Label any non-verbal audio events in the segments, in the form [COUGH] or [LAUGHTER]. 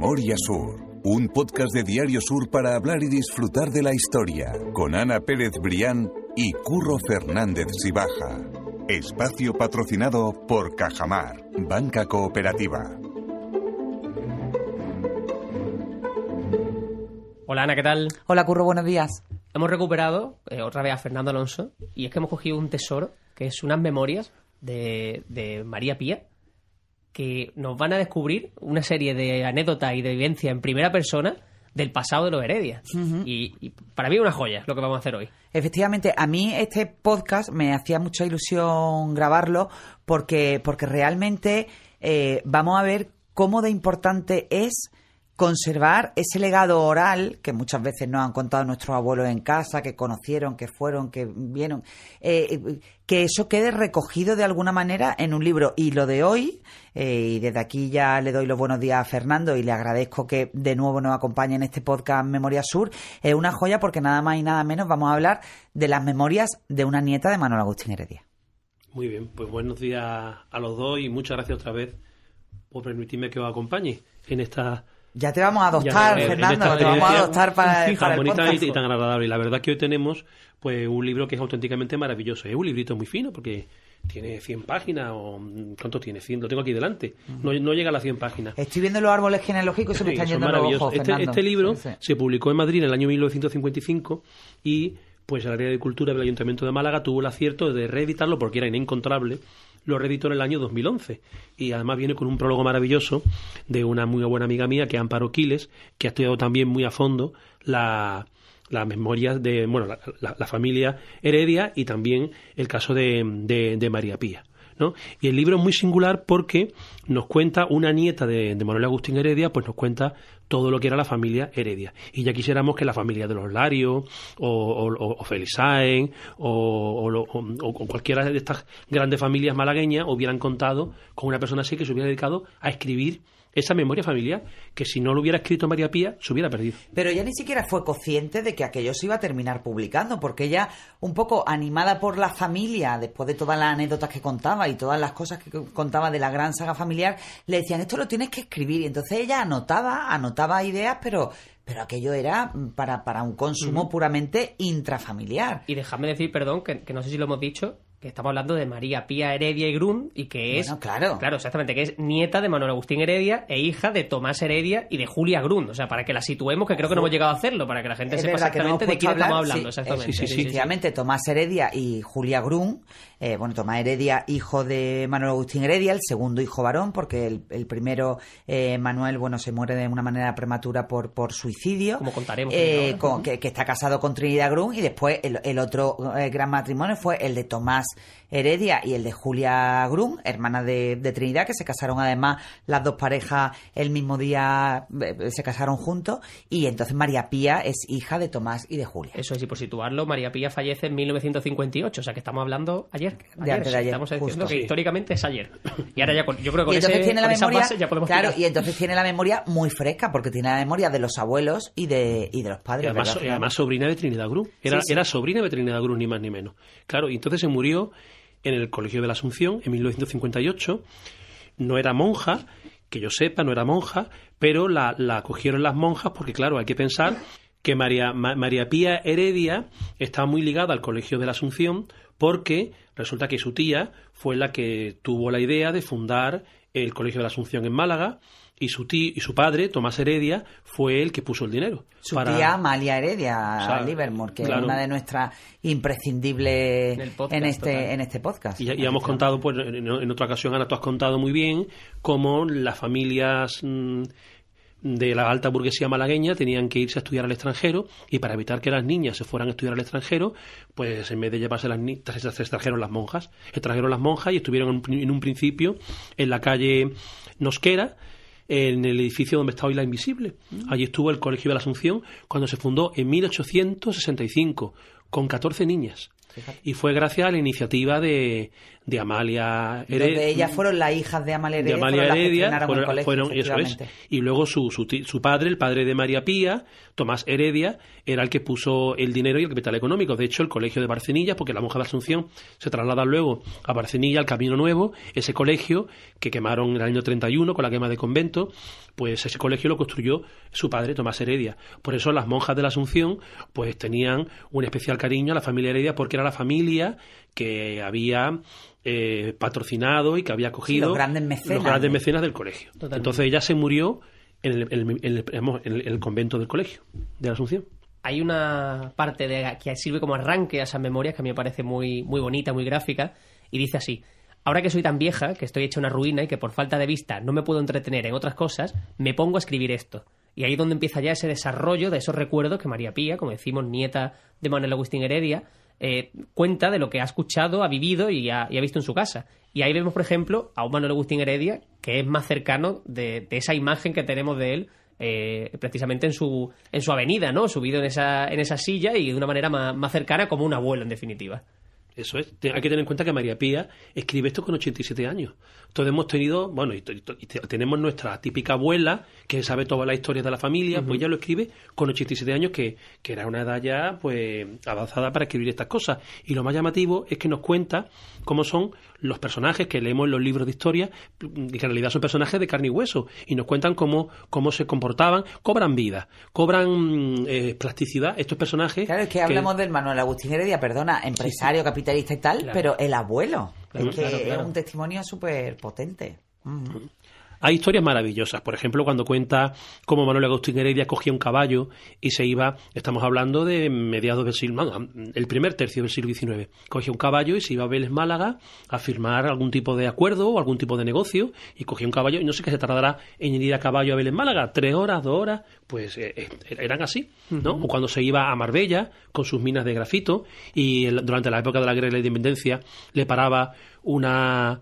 Memoria Sur, un podcast de Diario Sur para hablar y disfrutar de la historia, con Ana Pérez Brián y Curro Fernández Sibaja. Espacio patrocinado por Cajamar, Banca Cooperativa. Hola Ana, ¿qué tal? Hola Curro, buenos días. Hemos recuperado eh, otra vez a Fernando Alonso y es que hemos cogido un tesoro que es unas memorias de, de María Pía que nos van a descubrir una serie de anécdotas y de vivencias en primera persona del pasado de los Heredia. y, y para mí es una joya lo que vamos a hacer hoy. Efectivamente, a mí este podcast me hacía mucha ilusión grabarlo porque, porque realmente eh, vamos a ver cómo de importante es conservar ese legado oral que muchas veces nos han contado nuestros abuelos en casa, que conocieron, que fueron, que vieron, eh, que eso quede recogido de alguna manera en un libro. Y lo de hoy, eh, y desde aquí ya le doy los buenos días a Fernando y le agradezco que de nuevo nos acompañe en este podcast Memoria Sur, es una joya porque nada más y nada menos vamos a hablar de las memorias de una nieta de Manuel Agustín Heredia. Muy bien, pues buenos días a los dos y muchas gracias otra vez por permitirme que os acompañe en esta ya te vamos a adoptar, Fernando, te vamos a adoptar para, para el bonita podcast. y tan agradable. Y la verdad es que hoy tenemos pues un libro que es auténticamente maravilloso. Es un librito muy fino porque tiene 100 páginas o ¿cuánto tiene? 100, lo tengo aquí delante. No, no llega a las 100 páginas. Estoy viendo los árboles genealógicos y se me están yendo los ojos, Este, Fernando. este libro Sí, sí. se publicó en Madrid en el año 1955 y pues el área de cultura del Ayuntamiento de Málaga tuvo el acierto de reeditarlo porque era inencontrable. Lo reeditó en el año 2011 y además viene con un prólogo maravilloso de una muy buena amiga mía que es Amparo Quiles, que ha estudiado también muy a fondo la las memorias de bueno la, la- familia Heredia y también el caso de, de- de María Pía. ¿no? Y el libro es muy singular porque nos cuenta una nieta de, de Manuel Agustín Heredia, pues nos cuenta todo lo que era la familia Heredia. Y ya quisiéramos que la familia de los Larios, o, o, o Felisaen, o, o o cualquiera de estas grandes familias malagueñas hubieran contado con una persona así que se hubiera dedicado a escribir esa memoria familiar, que si no lo hubiera escrito María Pía, se hubiera perdido. Pero ella ni siquiera fue consciente de que aquello se iba a terminar publicando, porque ella, un poco animada por la familia, después de todas las anécdotas que contaba y todas las cosas que contaba de la gran saga familiar, le decían, esto lo tienes que escribir. Y entonces ella anotaba, anotaba ideas, pero, pero aquello era para, para un consumo puramente intrafamiliar. Y dejadme decir, perdón, que, que no sé si lo hemos dicho, que estamos hablando de María Pía Heredia y Grun y que es... Bueno, claro. Claro, exactamente, que es nieta de Manuel Agustín Heredia e hija de Tomás Heredia y de Julia Grun. O sea, para que la situemos, que creo que no hemos llegado a hacerlo, para que la gente Es sepa no exactamente de quién estamos hablando. sí, exactamente. eh, sí, sí. Efectivamente, Tomás Heredia y Julia Grun. eh, bueno, Tomás Heredia, hijo de Manuel Agustín Heredia, el segundo hijo varón, porque el, el primero, eh, Manuel, bueno, se muere de una manera prematura por, por suicidio. Como contaremos Eh, con- que, que está casado con Trinidad Grun. Y después el, el otro gran matrimonio fue el de Tomás Heredia y el de Julia Grun, hermana de, de Trinidad, que se casaron además las dos parejas el mismo día, eh, se casaron juntos. Y entonces María Pía es hija de Tomás y de Julia. Eso es, y por situarlo, María Pía fallece en 1958, o sea que estamos hablando ayer. De antes de ayer, Estamos diciendo justo. que Sí. históricamente es ayer. [LAUGHS] Y ahora ya, con- yo creo que con, y entonces ese, tiene la con esa memoria base ya podemos claro tirar. y entonces tiene la memoria muy fresca porque tiene la memoria de los abuelos y de y de los Y padres además, ¿verdad, y además sobrina de Trinidad Cruz. Era, Sí, sí. era sobrina de Trinidad Cruz, ni más ni menos. Claro, y entonces se murió en el Colegio de la Asunción en 1958. No era monja, que yo sepa, no era monja, pero la, la acogieron las monjas porque, claro, hay que pensar que María, Ma- María Pía Heredia estaba muy ligada al Colegio de la Asunción porque resulta que su tía fue la que tuvo la idea de fundar el Colegio de la Asunción en Málaga y su tío y su padre, Tomás Heredia, fue el que puso el dinero. su para- tía Amalia Heredia O sea, Livermore que claro. es una de nuestras imprescindibles En el podcast, en este total. en este podcast Y ya, ya hemos contado, pues en, en otra ocasión, Ana, tú has contado muy bien cómo las familias mm, de la alta burguesía malagueña tenían que irse a estudiar al extranjero y para evitar que las niñas se fueran a estudiar al extranjero, pues en vez de llevarse las niñas, se extrajeron las monjas. Extrajeron las monjas y estuvieron en, un- en un principio en la calle Nosquera, en el edificio donde está hoy la Invisible. Allí estuvo el Colegio de la Asunción cuando se fundó en 1865 con 14 niñas. Fíjate. Y fue gracias a la iniciativa de, de Amalia Heredia. Donde ellas fueron las hijas de Amalia Heredia. de Amalia fueron las que Heredia, fueron, colegio, fueron- eso es. efectivamente. Y luego su, su, su padre, el padre de María Pía, Tomás Heredia, era el que puso el dinero y el capital económico. De hecho, el colegio de Barcenillas, porque la monja de Asunción se traslada luego a Barcenilla, al Camino Nuevo, ese colegio que quemaron en el año 31 con la quema de convento, pues ese colegio lo construyó su padre, Tomás Heredia. Por eso las monjas de la Asunción, pues tenían un especial cariño a la familia Heredia, porque era la familia que había eh, patrocinado y que había acogido los grandes mecenas. los grandes mecenas del colegio. Totalmente. Entonces ella se murió en el, en el- en el- digamos, en el- en el convento del colegio de la Asunción. hay una parte de, que sirve como arranque a esas memorias que a mí me parece muy, muy bonita, muy gráfica, y dice así. Ahora que soy tan vieja, que estoy hecha una ruina y que por falta de vista no me puedo entretener en otras cosas, me pongo a escribir esto. Y ahí es donde empieza ya ese desarrollo de esos recuerdos que María Pía, como decimos, nieta de Manuel Agustín Heredia, eh, cuenta de lo que ha escuchado, ha vivido y ha, visto en su casa. Y ahí vemos, por ejemplo, a un Manuel Agustín Heredia que es más cercano de, de esa imagen que tenemos de él eh, precisamente en su, en su avenida, ¿no? Subido en esa, en esa silla y de una manera más, más cercana como un abuelo, en definitiva. Eso es. Hay que tener en cuenta que María Pía escribe esto con 87 años. Todos hemos tenido, bueno, y, tenemos nuestra típica abuela que sabe toda la historia de la familia, pues ella lo escribe con 87 años, que, que era una edad ya pues avanzada para escribir estas cosas. Y lo más llamativo es que nos cuenta cómo son los personajes que leemos en los libros de historia, que en realidad son personajes de carne y hueso, y nos cuentan cómo, cómo se comportaban, cobran vida, cobran mm, eh, plasticidad estos personajes. Claro, es que hablamos del Manuel Agustín Heredia, perdona, empresario, capitalista y tal, Claro. pero el abuelo. Claro, es que claro, claro. es un testimonio súper potente. Mm. Hay historias maravillosas. Por ejemplo, cuando cuenta cómo Manuel Agustín Heredia cogía un caballo y se iba, estamos hablando de mediados del siglo, no, el primer tercio del siglo XIX. Cogía un caballo y se iba a Vélez Málaga a firmar algún tipo de acuerdo o algún tipo de negocio y cogía un caballo y no sé qué se tardará en ir a caballo a Vélez Málaga, tres horas, dos horas, pues eh, eh, eran así, ¿no? O cuando se iba a Marbella con sus minas de grafito y durante la época de la guerra de la independencia le paraba una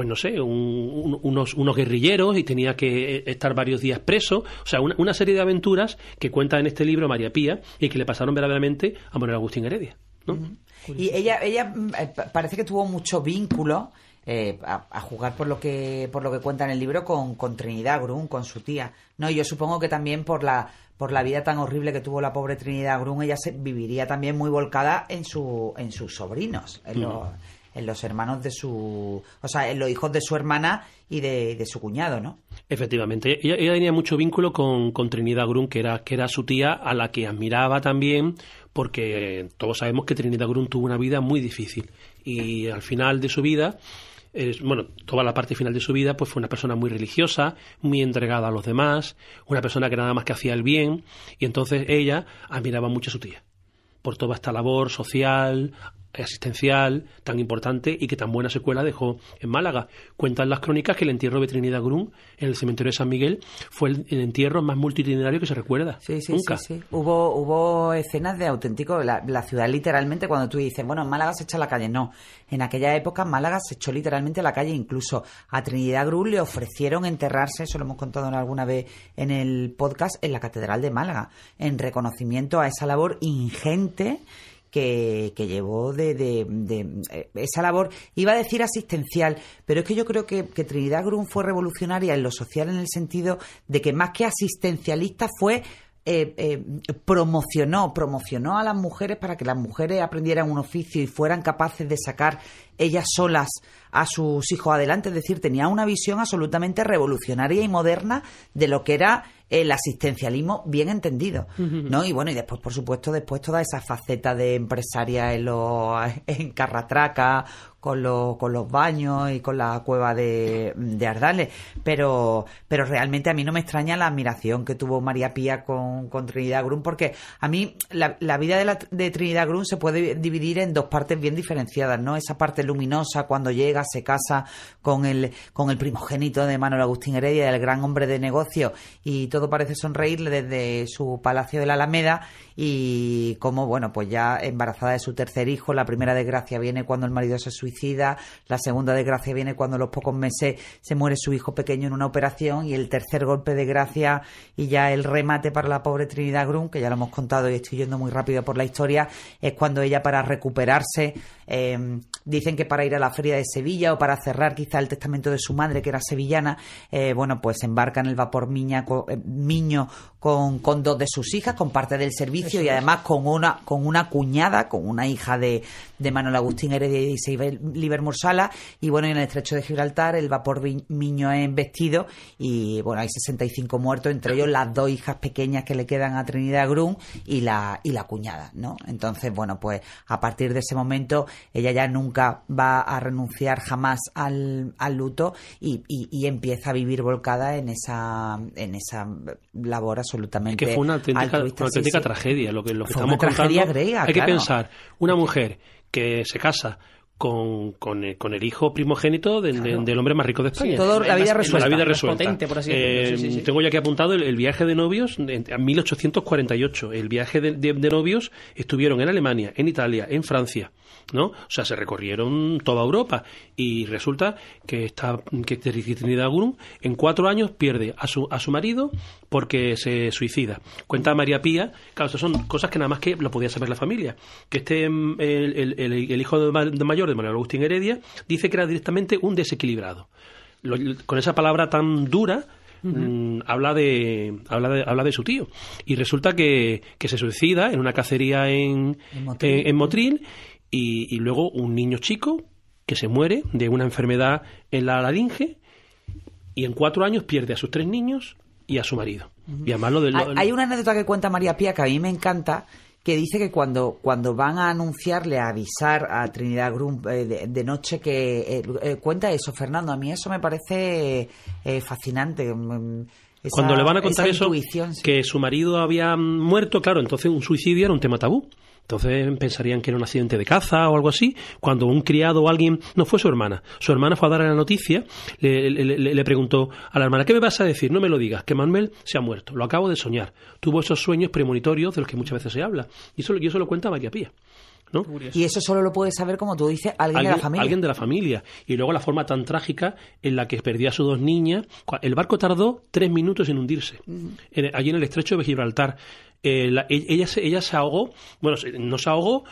pues no sé, un- un- unos, unos guerrilleros y tenía que eh, estar varios días preso. O sea, una, una serie de aventuras que cuenta en este libro María Pía y que le pasaron verdaderamente a Manuel Agustín Heredia. ¿no? Y ella, ella eh, pa- parece que tuvo mucho vínculo eh, a, a jugar por lo que por lo que cuenta en el libro con, con Trinidad Grun, con su tía. No, y yo supongo que también por la por la vida tan horrible que tuvo la pobre Trinidad Grun, ella se viviría también muy volcada en su en sus sobrinos, en los en los hermanos de su, o sea, en los hijos de su hermana y de, de su cuñado, ¿no? Efectivamente, ella, tenía mucho vínculo con, con Trinidad Grun, que era, que era su tía, a la que admiraba también, porque todos sabemos que Trinidad Grun tuvo una vida muy difícil. Y al final de su vida, bueno, toda la parte final de su vida, pues fue una persona muy religiosa, muy entregada a los demás, una persona que nada más que hacía el bien, y entonces ella admiraba mucho a su tía por toda esta labor social, asistencial tan importante y que tan buena secuela dejó en Málaga. Cuentan las crónicas que el entierro de Trinidad Grun en el cementerio de San Miguel fue el, entierro más multitudinario que se recuerda. Sí, sí, Nunca. sí, sí. Hubo, hubo escenas de auténtico, la, la ciudad literalmente, cuando tú dices, bueno, en Málaga se echa a la calle, no. En aquella época Málaga se echó literalmente a la calle, incluso a Trinidad Grun le ofrecieron enterrarse, eso lo hemos contado alguna vez en el podcast, en la Catedral de Málaga, en reconocimiento a esa labor ingente que, que llevó de, de- de, eh, esa labor, iba a decir asistencial, pero es que yo creo que, Trinidad Grun fue revolucionaria en lo social en el sentido de que más que asistencialista fue eh, eh, promocionó, promocionó a las mujeres para que las mujeres aprendieran un oficio y fueran capaces de sacar ellas solas a sus hijos adelante. Es decir, tenía una visión absolutamente revolucionaria y moderna de lo que era el asistencialismo bien entendido, ¿no? Y bueno, y después, por supuesto, después toda esa faceta de empresaria en los en Carratraca, con los, con los baños y con la cueva de, de Ardales. Pero, pero realmente a mí no me extraña la admiración que tuvo María Pía con, con Trinidad Grun, porque a mí la, la vida de, la- de Trinidad Grun se puede dividir en dos partes bien diferenciadas, ¿no? Esa parte luminosa cuando llega, se casa con el, con el primogénito de Manuel Agustín Heredia, el gran hombre de negocio y todo parece sonreírle desde su palacio de la Alameda y como, bueno, pues ya embarazada de su tercer hijo, la primera desgracia viene cuando el marido se suicida, la segunda desgracia viene cuando a los pocos meses se muere su hijo pequeño en una operación y el tercer golpe de gracia y ya el remate para la pobre Trinidad Grum, que ya lo hemos contado y estoy yendo muy rápido por la historia, es cuando ella para recuperarse, eh, dicen que para ir a la feria de Sevilla o para cerrar quizá el testamento de su madre, que era sevillana, eh, bueno, pues embarca en el vapor Miña, eh, Miño con, con dos de sus hijas, con parte del servicio y además con una, con una cuñada, con una hija de, de Manuel Agustín Heredia y Isabel Liber Mursala. Y bueno, en el estrecho de Gibraltar el vapor Miño es embestido y bueno, hay 65 muertos, entre ellos las dos hijas pequeñas que le quedan a Trinidad Grum y la, y la cuñada, ¿no? Entonces, bueno, pues a partir de ese momento ella ya nunca va a renunciar jamás al, al luto y, y, y empieza a vivir volcada en esa, en esa labor absolutamente. Es que fue una auténtica, altruista, una sí, auténtica sí. tragedia lo que, lo que Fue estamos una tragedia contando. griega, Hay que pensar, una mujer que se casa con, con, el, con el hijo primogénito del, del- del hombre más rico de España. todo la vida resuelta. La vida resuelta. potente, por así Eh. Sí, sí, sí. Tengo ya aquí apuntado el, el viaje de novios en, en 1848. El viaje de, de- de novios estuvieron en Alemania, en Italia, en Francia, ¿no? O sea, se recorrieron toda Europa y resulta que esta que Trinidad Grum en cuatro años pierde a su, a su marido porque se suicida. Cuenta María Pía, claro, estas son cosas que nada más que lo podía saber la familia. Que este mm, el, el- el- hijo de, ma- de mayor de Manuel Agustín Heredia dice que era directamente un desequilibrado. Lo- con esa palabra tan dura mm, habla de habla de habla de su tío y resulta que, que se suicida en una cacería en En Motril. en- en Motril y, y luego un niño chico que se muere de una enfermedad en la laringe y en cuatro años pierde a sus tres niños y a su marido y además lo del Hay, hay una anécdota que cuenta María Pía que a mí me encanta, que dice que cuando, cuando van a anunciarle, a avisar a Trinidad Grum eh, de, de noche que eh, eh, cuenta eso, Fernando. A mí eso me parece eh, fascinante. mm, esa- Cuando le van a contar eso, sí. que su marido había muerto, claro, entonces un suicidio era un tema tabú. Entonces pensarían que era un accidente de caza o algo así. Cuando un criado o alguien, no fue su hermana, su hermana fue a dar la noticia, le, preguntó a la hermana, ¿qué me vas a decir? No me lo digas, que Manuel se ha muerto, lo acabo de soñar. Tuvo esos sueños premonitorios de los que muchas veces se habla. Y eso, y eso lo cuenta María Pía. ¿No? Y eso solo lo puede saber, como tú dices, alguien, de la familia. alguien de la familia. Y luego la forma tan trágica en la que perdió a sus dos niñas. El barco tardó tres minutos en hundirse. En- allí en el estrecho de Gibraltar. Eh, la- e- ella, se, ella se ahogó. Bueno, no se ahogó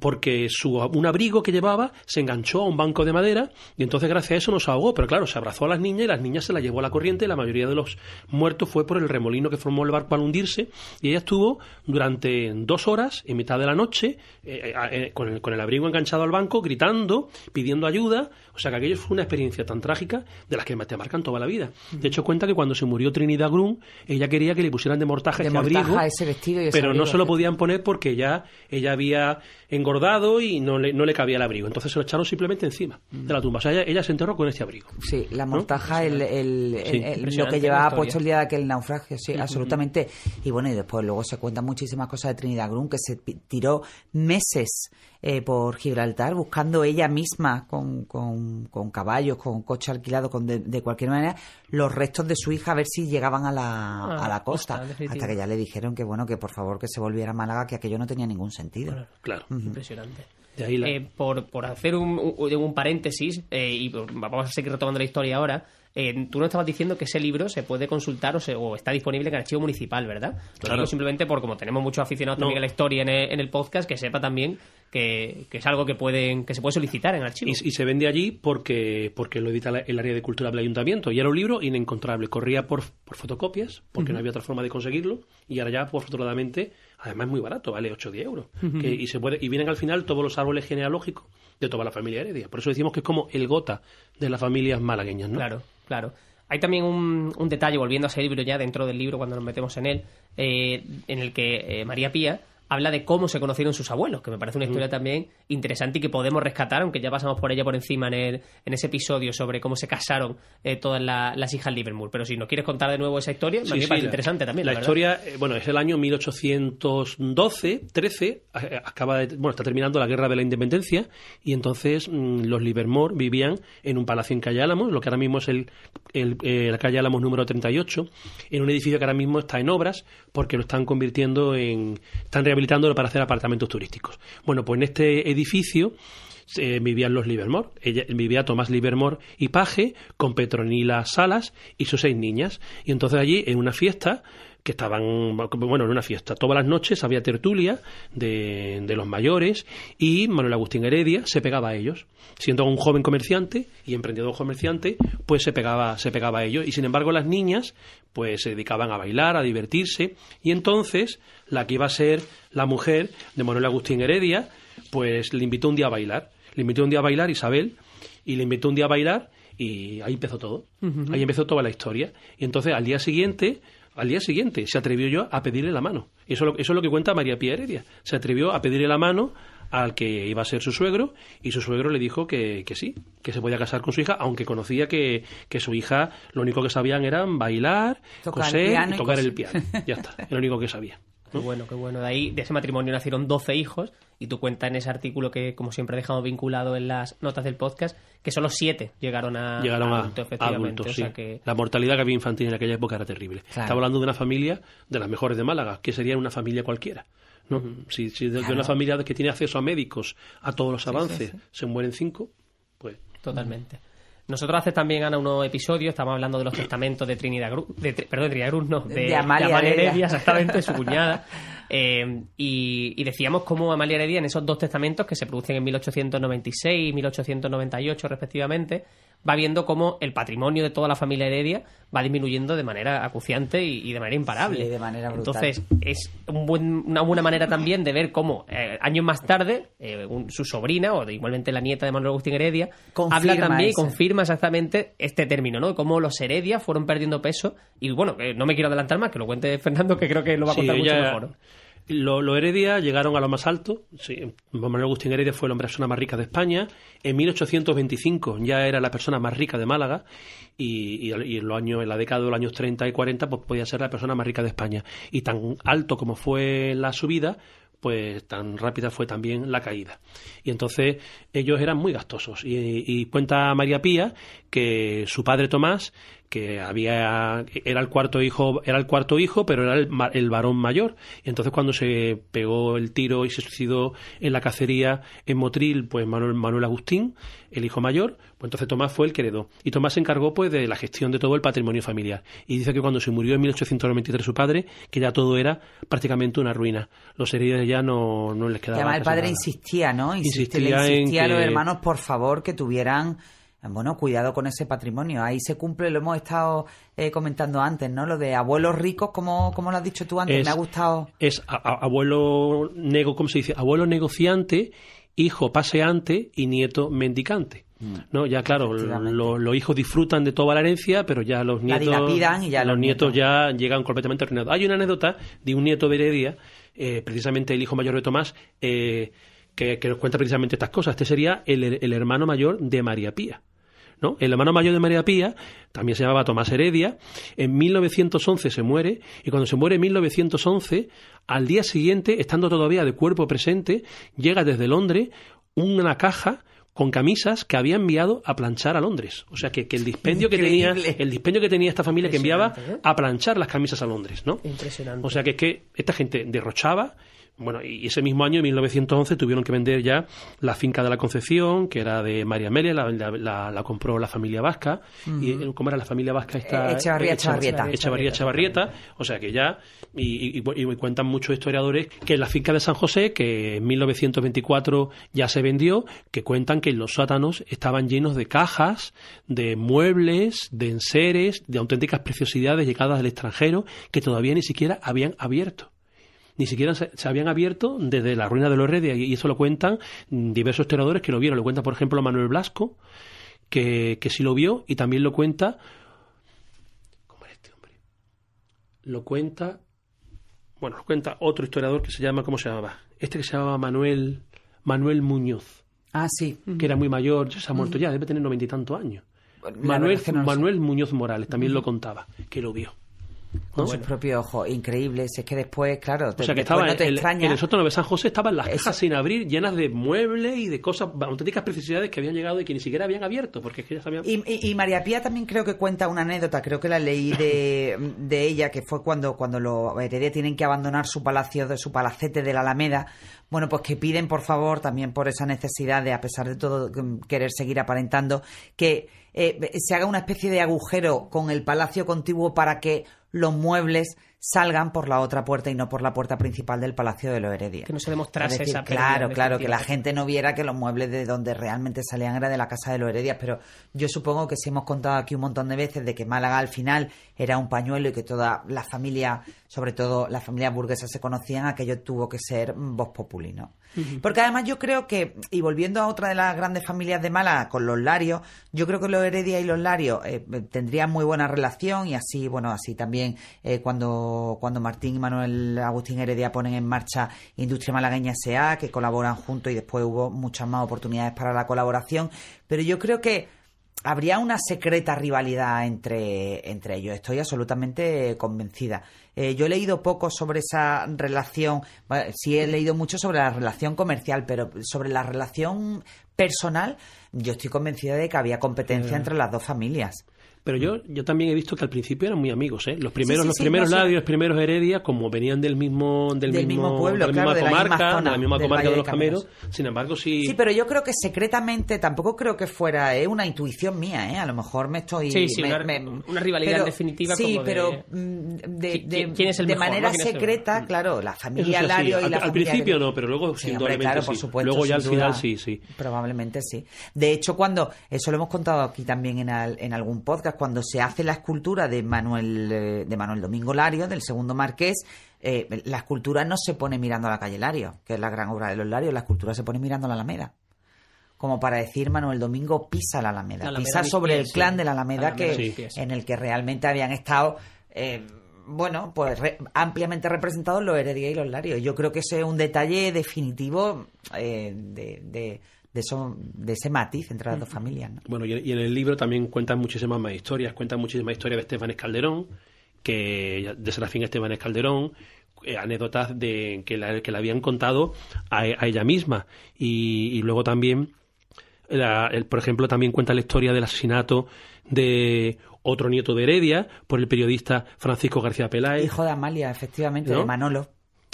porque su, un abrigo que llevaba se enganchó a un banco de madera y entonces gracias a eso no se ahogó. Pero claro, se abrazó a las niñas y las niñas se las llevó a la corriente y la mayoría de los muertos fue por el remolino que formó el barco al hundirse y ella estuvo durante dos horas en mitad de la noche eh, eh, con, el, con el abrigo enganchado al banco gritando, pidiendo ayuda. O sea que aquello fue una experiencia tan trágica de las que te marcan toda la vida. De hecho cuenta que cuando se murió Trinidad Grum ella quería que le pusieran de mortaja De este mortaja abrigo ese vestido y ese pero no abrigo, se lo podían poner porque ya ella había engordado y no le, no le cabía el abrigo. Entonces se lo echaron simplemente encima de la tumba. O sea, ella, ella se enterró con este abrigo. Sí, la mortaja, el, el- el- Sí. el- lo que llevaba puesto el día de aquel naufragio, sí, absolutamente. Y bueno, y después luego se cuentan muchísimas cosas de Trinidad Grum, que se tiró meses eh, por Gibraltar buscando ella misma con, con, con caballos, con coche alquilado, con de, de cualquier manera, los restos de su hija a ver si llegaban a la, Ah, a la costa. hasta que ya le dijeron que bueno, que por favor que se volviera a Málaga, que aquello no tenía ningún sentido. Claro. Impresionante. De ahí la- Eh, por, por hacer un, un- un paréntesis, eh, y vamos a seguir retomando la historia ahora, eh, tú nos estabas diciendo que ese libro se puede consultar o, se- o está disponible en el archivo municipal, ¿verdad? Lo Claro. digo simplemente por como tenemos muchos aficionados No. también a la historia en el, en el podcast, que sepa también que, que es algo que pueden que se puede solicitar en el archivo. Y, y se vende allí porque, porque lo edita la- el área de cultura del ayuntamiento. Y era un libro inencontrable. Corría por, por fotocopias, porque no había otra forma de conseguirlo. Y ahora ya, pues, afortunadamente, además es muy barato, vale 8 o 10 euros. Que- y, se puede, y vienen al final todos los árboles genealógicos de toda la familia Heredia. Por eso decimos que es como el gota de las familias malagueñas, ¿no? Claro, claro. Hay también un, un detalle, volviendo a ese libro ya dentro del libro, cuando nos metemos en él, eh, en el que eh, María Pía habla de cómo se conocieron sus abuelos, que me parece una historia también interesante y que podemos rescatar, aunque ya pasamos por ella por encima en, el- en ese episodio sobre cómo se casaron eh, todas la- las hijas Livermore. Pero si nos quieres contar de nuevo esa historia, Sí, me sí, parece la- interesante también. La, historia, eh, bueno, es el año 1812, 13, a- acaba de, bueno, está terminando la guerra de la independencia y entonces mm, los Livermore vivían en un palacio en Calle Álamos, lo que ahora mismo es el, el, eh, la Calle Álamos número 38, en un edificio que ahora mismo está en obras porque lo están convirtiendo en, están rehabilitándolo para hacer apartamentos turísticos. Bueno, pues en este edificio eh, vivían los Livermore. Vivía Tomás Livermore y Paje con Petronila Salas y sus seis niñas. Y entonces allí, en una fiesta, que estaban, bueno, en una fiesta, todas las noches había tertulia de, de los mayores y Manuel Agustín Heredia se pegaba a ellos. Siendo un joven comerciante y emprendedor comerciante, pues se pegaba, se pegaba a ellos. Y sin embargo, las niñas, pues se dedicaban a bailar, a divertirse. Y entonces, la que iba a ser la mujer de Manuel Agustín Heredia, pues le invitó un día a bailar. Le invitó un día a bailar Isabel y le invitó un día a bailar y ahí empezó todo. Ahí empezó toda la historia. Y entonces al día siguiente, al día siguiente se atrevió yo a pedirle la mano. Eso, es lo- eso es lo que cuenta María Pía Heredia. Se atrevió a pedirle la mano al que iba a ser su suegro y su suegro le dijo que, que sí, que se podía casar con su hija, aunque conocía que, que su hija lo único que sabían era bailar, Tocar el coser piano y tocar el piano. Ya está, era lo único que sabía. Qué bueno, qué bueno. De ahí, de ese matrimonio nacieron 12 hijos y tú cuentas en ese artículo que, como siempre, dejamos vinculado en las notas del podcast, que solo 7 llegaron a llegaron a, adulto, efectivamente. adultos, o sí. sea que... La mortalidad que había infantil en aquella época era terrible. Claro. Estaba hablando de una familia de las mejores de Málaga, que sería una familia cualquiera. ¿no? Si, si de, de una familia que tiene acceso a médicos, a todos los avances, se mueren cinco, pues Totalmente. Nosotros hace también, Ana, unos episodios, estamos hablando de los testamentos de Trinidad de, perdón, de Trinidad Cruz, no, de, De Amalia Heredia. exactamente, su [LAUGHS] cuñada. Eh, y, y decíamos cómo Amalia Heredia, en esos dos testamentos que se producen en 1896 y 1898 respectivamente, va viendo cómo el patrimonio de toda la familia Heredia va disminuyendo de manera acuciante y, y de manera imparable. Sí, de manera brutal. Entonces, es un buen- una buena manera también de ver cómo eh, años más tarde eh, un- su sobrina o de- igualmente la nieta de Manuel Agustín Heredia Confirma habla también y confirma exactamente este término, ¿no? Cómo los Heredia fueron perdiendo peso y bueno, que no me quiero adelantar más, que lo cuente Fernando, que creo que lo va a Sí, contar mucho mejor. Los Heredia llegaron a lo más alto. Sí, Manuel Agustín Heredia fue la persona más rica de España. En 1825 ya era la persona más rica de Málaga y, y- y en los años, en la década de los años 30 y 40 pues podía ser la persona más rica de España. Y tan alto como fue la subida, pues tan rápida fue también la caída. Y entonces ellos eran muy gastosos. Y, y cuenta María Pía que su padre Tomás, que había era el cuarto hijo, era el cuarto hijo, pero era el, el varón mayor. Y entonces cuando se pegó el tiro y se suicidó en la cacería en Motril, pues Manuel, Manuel Agustín, el hijo mayor, pues entonces Tomás fue el que heredó. Y Tomás se encargó pues de la gestión de todo el patrimonio familiar. Y dice que cuando se murió en 1893 su padre, que ya todo era prácticamente una ruina. Los heridos ya no, no les quedaba además el padre nada. insistía, ¿no? Insiste- Insistía le en insistía a los que- hermanos, por favor, que tuvieran, bueno, cuidado con ese patrimonio. Ahí se cumple, lo hemos estado eh, comentando antes, ¿no? Lo de abuelos ricos, como, como lo has dicho tú antes, Es- me ha gustado. es a- a- abuelo nego, ¿cómo se dice? Abuelo negociante, hijo paseante y nieto mendicante. ¿No? Ya claro, Mm. Lo- los hijos disfrutan de toda la herencia, pero ya los La nietos dilapidan y ya los los nietos nietos. ya llegan completamente arruinados. Hay una anécdota de un nieto de Heredia, eh, precisamente el hijo mayor de Tomás, eh, que, que nos cuenta precisamente estas cosas. Este sería el, el hermano mayor de María Pía. ¿No? El hermano mayor de María Pía también se llamaba Tomás Heredia. En 1911 se muere y cuando se muere en 1911, al día siguiente, estando todavía de cuerpo presente, llega desde Londres una caja con camisas que había enviado a planchar a Londres. O sea que, que el dispendio que tenía el dispendio que tenía esta familia que enviaba ¿eh? a planchar las camisas a Londres, ¿no? Impresionante. O sea que es que esta gente derrochaba. Bueno, y ese mismo año, en 1911, tuvieron que vender ya la finca de la Concepción, que era de María Amelia, la, la- la- compró la familia vasca. y eh, ¿Cómo era la familia vasca? Esta, Eh, Echevarría, Eh, Echevarrieta. Echevarría, Echevarrieta. O sea que ya, y, y- y cuentan muchos historiadores que la finca de San José, que en 1924 ya se vendió, que cuentan que los sótanos estaban llenos de cajas, de muebles, de enseres, de auténticas preciosidades llegadas del extranjero, que todavía ni siquiera habían abierto ni siquiera se, se habían abierto desde la ruina de los Heredia y eso lo cuentan diversos historiadores que lo vieron. Lo cuenta, por ejemplo, Manuel Blasco, que, que sí lo vio y también lo cuenta. ¿Cómo era este hombre? Lo cuenta. bueno, nos cuenta otro historiador que se llama, ¿cómo se llamaba? Este que se llamaba Manuel, Manuel Muñoz, Ah, sí. que era muy mayor, ya se ha muerto ya, debe tener noventa y tantos años. Manuel, no lo. Manuel Muñoz Morales también lo contaba, que lo vio. Con sus propios ojos. Increíble. Si es que después, claro, O te- sea que estaba no te el- extraña. en el sótano de San José estaban las Eso. cajas sin abrir, llenas de muebles y de cosas, auténticas preciosidades que habían llegado y que ni siquiera habían abierto, porque es que ya sabían... Y, y- y María Pía también creo que cuenta una anécdota, creo que la leí de, [LAUGHS] de ella, que fue cuando, cuando los Heredia tienen que abandonar su palacio, de su palacete de la Alameda. Bueno, pues que piden, por favor, también por esa necesidad de, a pesar de todo, mm, querer seguir aparentando, que eh, se haga una especie de agujero con el palacio contiguo para que los muebles salgan por la otra puerta y no por la puerta principal del Palacio de los Heredia. Que no se demostrase Es decir, esa Claro, claro, que la gente no viera que los muebles de donde realmente salían era de la casa de los Heredias, pero yo supongo que si hemos contado aquí un montón de veces de que Málaga al final era un pañuelo y que toda la familia, sobre todo las familias burguesas se conocían, aquello tuvo que ser voz populi, ¿no? Porque además yo creo que, y volviendo a otra de las grandes familias de Málaga, con los Larios, yo creo que los Heredia y los Larios eh, tendrían muy buena relación y así, bueno, así también eh, cuando, cuando Martín y Manuel Agustín Heredia ponen en marcha Industria Malagueña S.A., que colaboran juntos y después hubo muchas más oportunidades para la colaboración, pero yo creo que habría una secreta rivalidad entre, entre ellos. Estoy absolutamente convencida. Eh, yo he leído poco sobre esa relación, bueno, sí he leído mucho sobre la relación comercial, pero sobre la relación personal, yo estoy convencida de que había competencia entre las dos familias. Pero yo, yo también he visto que al principio eran muy amigos, ¿eh? Los primeros, sí, los sí, primeros no sé. Los primeros Heredia, como venían del mismo, del, Del mismo pueblo, de la claro, misma de la misma comarca, zona, de la misma comarca de los Cameros, Cameros. sin embargo sí, Sí, pero yo creo que secretamente, tampoco creo que fuera eh, una intuición mía, ¿eh? A lo mejor me estoy... Sí, sí, me- una- me- una rivalidad definitiva Sí, como de- pero mm, de, ¿Qui- de- quién es el de mejor, manera secreta, mejor? claro, la familia. Lario y al, la al principio no, pero luego Sí, claro, por supuesto. luego ya al final sí, sí. Probablemente sí. De hecho, cuando, eso lo hemos contado aquí también en, al- en algún podcast, cuando se hace la escultura de Manuel, eh, de Manuel Domingo Lario, del segundo marqués, eh, la escultura no se pone mirando a la calle Lario, que es la gran obra de los Larios, la escultura se pone mirando a la Alameda. Como para decir, Manuel Domingo pisa la Alameda, La Alameda pisa sobre pies, el clan sí. de la Alameda, Alameda que, pies. en el que realmente habían estado... eh, bueno, pues re- ampliamente representados los Heredia y los Larios. Yo creo que ese es un detalle definitivo eh, de, de, de, eso- de ese matiz entre las dos familias. ¿no? Bueno, y, en el libro también cuentan muchísimas más historias, cuentan muchísimas historias de Esteban Calderón, que de Serafín Esteban Calderón, eh, anécdotas de que la, que le habían contado a, a ella misma y, y luego también la- el, por ejemplo, también cuenta la historia del asesinato de otro nieto de Heredia por el periodista Francisco García Peláez. Hijo de Amalia, efectivamente, ¿No? de Manolo.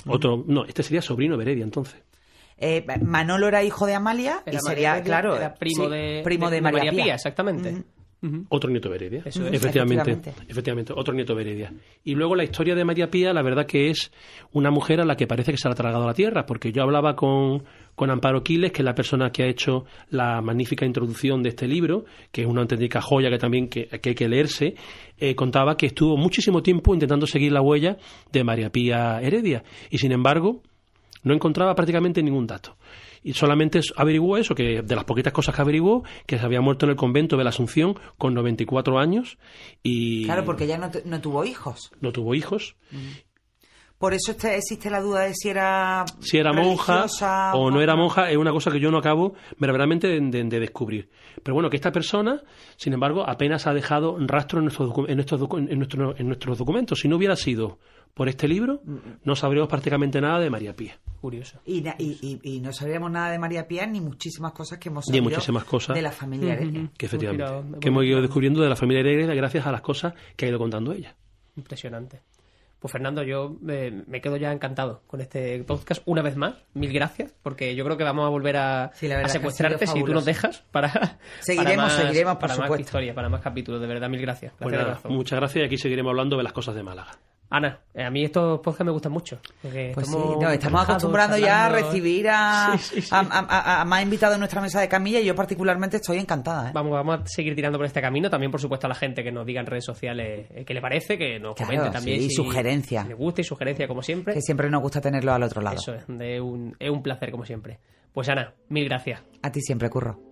Otro, no, este sería sobrino de Heredia entonces. Eh, Manolo era hijo de Amalia Era y sería, claro, era primo, sí, de, primo de, María, Pía. exactamente. Otro nieto de Heredia. Eso es. efectivamente, Efectivamente. efectivamente, otro nieto de Heredia. Y luego la historia de María Pía, la verdad que es una mujer a la que parece que se le ha tragado la tierra, porque yo hablaba con, con Amparo Quiles, que es la persona que ha hecho la magnífica introducción de este libro, que es una auténtica joya que también que, que hay que leerse, eh, contaba que estuvo muchísimo tiempo intentando seguir la huella de María Pía Heredia. Y sin embargo, no encontraba prácticamente ningún dato. Y solamente averiguó eso, que de las poquitas cosas que averiguó, que se había muerto en el convento de la Asunción con 94 años y Claro, porque ella no, no tuvo hijos. no tuvo hijos. Por eso este- existe la duda de si era Si era monja o no era monja, es una cosa que yo no acabo verdaderamente de, de- de descubrir. Pero bueno, que esta persona, sin embargo, apenas ha dejado rastro en nuestros, en nuestros, en nuestro- en nuestros documentos. Si no hubiera sido por este libro, no sabríamos prácticamente nada de María Pía. Curioso. Y, na- y, y- y no sabríamos nada de María Pía ni muchísimas cosas que hemos Ni sabido muchísimas cosas. de la familia Heredia. Que efectivamente, tirado- que hemos ido descubriendo de la familia Heredia gracias a las cosas que ha ido contando ella. Impresionante. Pues Fernando, yo eh, me quedo ya encantado con este podcast una vez más. Mil gracias, porque yo creo que vamos a volver a, Sí, secuestrarte si tú nos dejas para Seguiremos, para más, seguiremos, por para más supuesto. historia, para más capítulos. De verdad, mil gracias. Pues nada, corazón. muchas gracias y aquí seguiremos hablando de las cosas de Málaga. Ana, eh, a mí estos podcasts me gustan mucho. Pues sí, estamos no, estamos acostumbrando ya a recibir a, [LAUGHS] Sí, sí, sí. a- a- a- a más invitados en nuestra mesa de camilla y yo particularmente estoy encantada. ¿eh? Vamos, vamos a seguir tirando por este camino. También, por supuesto, a la gente que nos diga en redes sociales eh, qué le parece, que nos Claro, comente también. sí, y si- sugerencia. si le gusta y sugerencia, como siempre. Que siempre nos gusta tenerlo al otro lado. Eso es, de un, es un placer, como siempre. Pues Ana, mil gracias. A ti siempre, Curro.